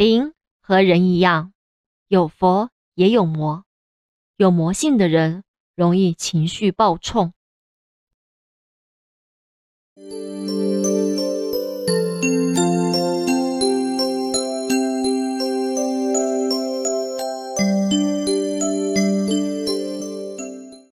灵和人一样有佛也有魔。有魔性的人容易情绪暴冲。